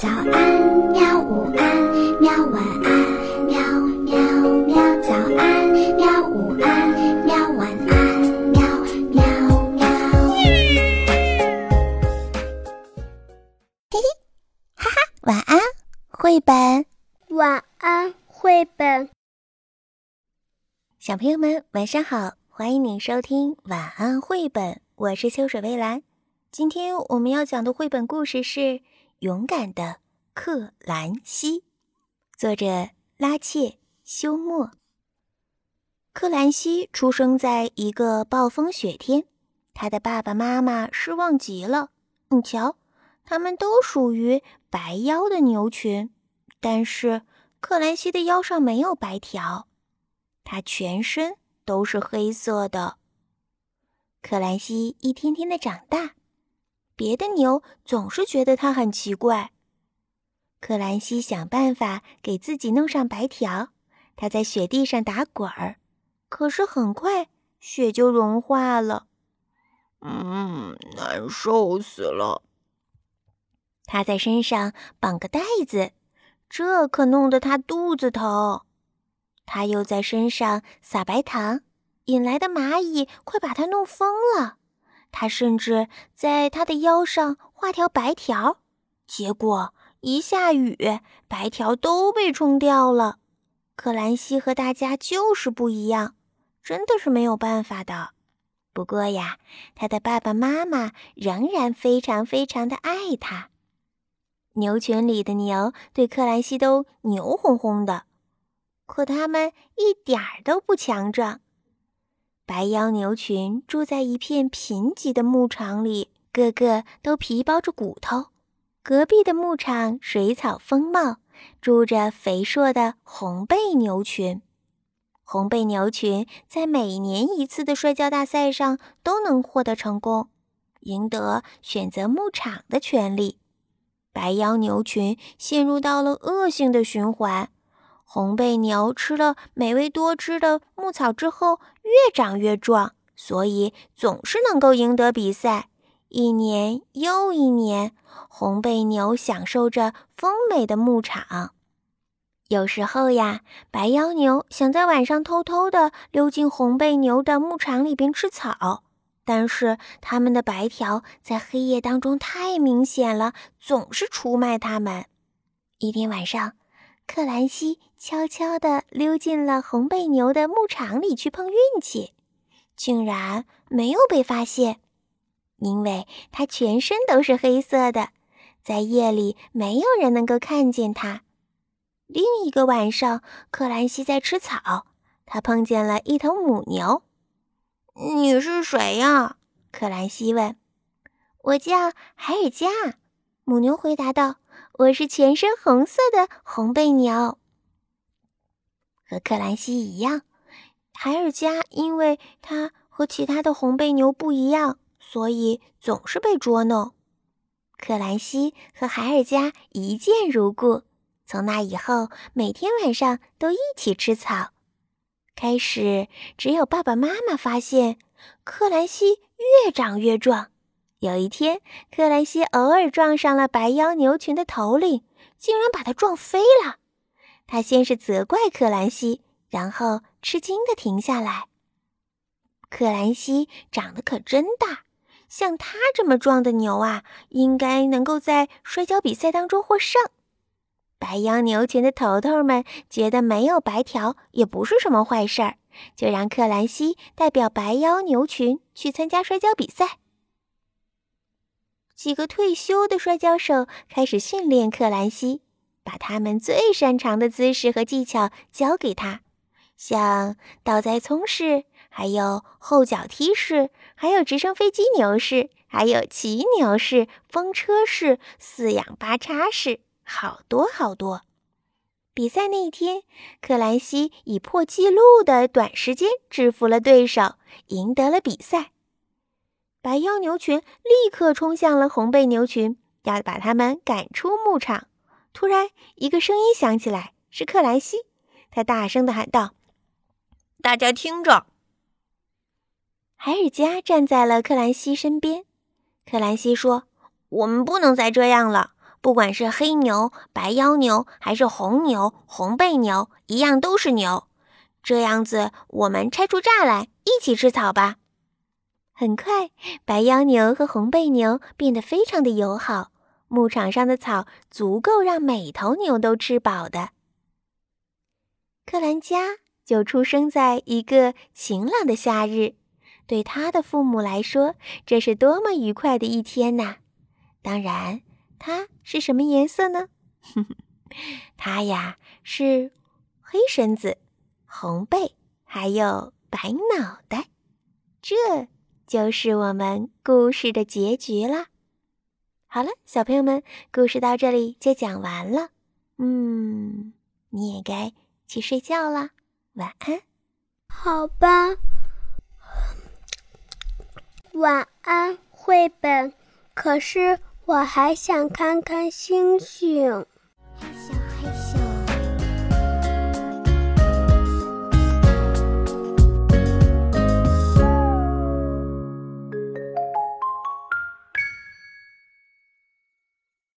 早安，喵！午安，喵！晚安，喵喵喵！早安，喵！午安，喵！晚安，喵喵喵！嘿嘿，哈哈，晚安，绘本。晚安，绘本。小朋友们，晚上好，欢迎你收听晚安绘本。我是秋水微澜。今天我们要讲的绘本故事是。勇敢的克兰西，作者拉切休谟。克兰西出生在一个暴风雪天，他的爸爸妈妈失望极了。你瞧，他们都属于白腰的牛群，但是克兰西的腰上没有白条，他全身都是黑色的。克兰西一天天的长大。别的牛总是觉得它很奇怪。克兰西想办法给自己弄上白条，他在雪地上打滚儿，可是很快雪就融化了。嗯，难受死了。他在身上绑个袋子，这可弄得他肚子疼。他又在身上撒白糖，引来的蚂蚁快把他弄疯了。他甚至在他的腰上画条白条，结果一下雨，白条都被冲掉了。克兰西和大家就是不一样，真的是没有办法的。不过呀，他的爸爸妈妈仍然非常非常的爱他。牛群里的牛对克兰西都牛哄哄的，可他们一点儿都不强壮。白腰牛群住在一片贫瘠的牧场里，个个都皮包着骨头。隔壁的牧场水草丰茂，住着肥硕的红背牛群。红背牛群在每年一次的摔跤大赛上都能获得成功，赢得选择牧场的权利。白腰牛群陷入到了恶性的循环。红背牛吃了美味多汁的牧草之后，越长越壮，所以总是能够赢得比赛。一年又一年，红背牛享受着丰美的牧场。有时候呀，白腰牛想在晚上偷偷地溜进红背牛的牧场里边吃草，但是它们的白条在黑夜当中太明显了，总是出卖它们。一天晚上。克兰西悄悄地溜进了红背牛的牧场里去碰运气，竟然没有被发现，因为他全身都是黑色的，在夜里没有人能够看见他。另一个晚上，克兰西在吃草，他碰见了一头母牛。“你是谁呀？”克兰西问。“我叫海尔加。”母牛回答道。我是全身红色的红背牛，和克兰西一样。海尔加因为他和其他的红背牛不一样，所以总是被捉弄。克兰西和海尔加一见如故，从那以后每天晚上都一起吃草。开始只有爸爸妈妈发现克兰西越长越壮。有一天，克兰西偶尔撞上了白腰牛群的头领，竟然把他撞飞了。他先是责怪克兰西，然后吃惊的停下来。克兰西长得可真大，像他这么壮的牛啊，应该能够在摔跤比赛当中获胜。白腰牛群的头头们觉得没有白条也不是什么坏事儿，就让克兰西代表白腰牛群去参加摔跤比赛。几个退休的摔跤手开始训练克兰西，把他们最擅长的姿势和技巧教给他，像倒栽葱式，还有后脚踢式，还有直升飞机牛式，还有骑牛式、风车式、四仰八叉式，好多好多。比赛那一天，克兰西以破纪录的短时间制服了对手，赢得了比赛。白腰牛群立刻冲向了红背牛群，要把他们赶出牧场。突然，一个声音响起来，是克兰西。他大声地喊道：“大家听着！”海尔加站在了克兰西身边。克兰西说：“我们不能再这样了，不管是黑牛、白腰牛，还是红牛、红背牛，一样都是牛。这样子，我们拆出栅栏，一起吃草吧。很快，白腰牛和红背牛变得非常的友好。牧场上的草足够让每头牛都吃饱的。克兰加就出生在一个晴朗的夏日，对他的父母来说，这是多么愉快的一天呐！当然，他是什么颜色呢？他呀是黑身子。红背还有白脑袋，这就是我们故事的结局了。好了，小朋友们，故事到这里就讲完了。嗯，你也该去睡觉了，晚安。好吧，晚安，绘本。可是我还想看看星星。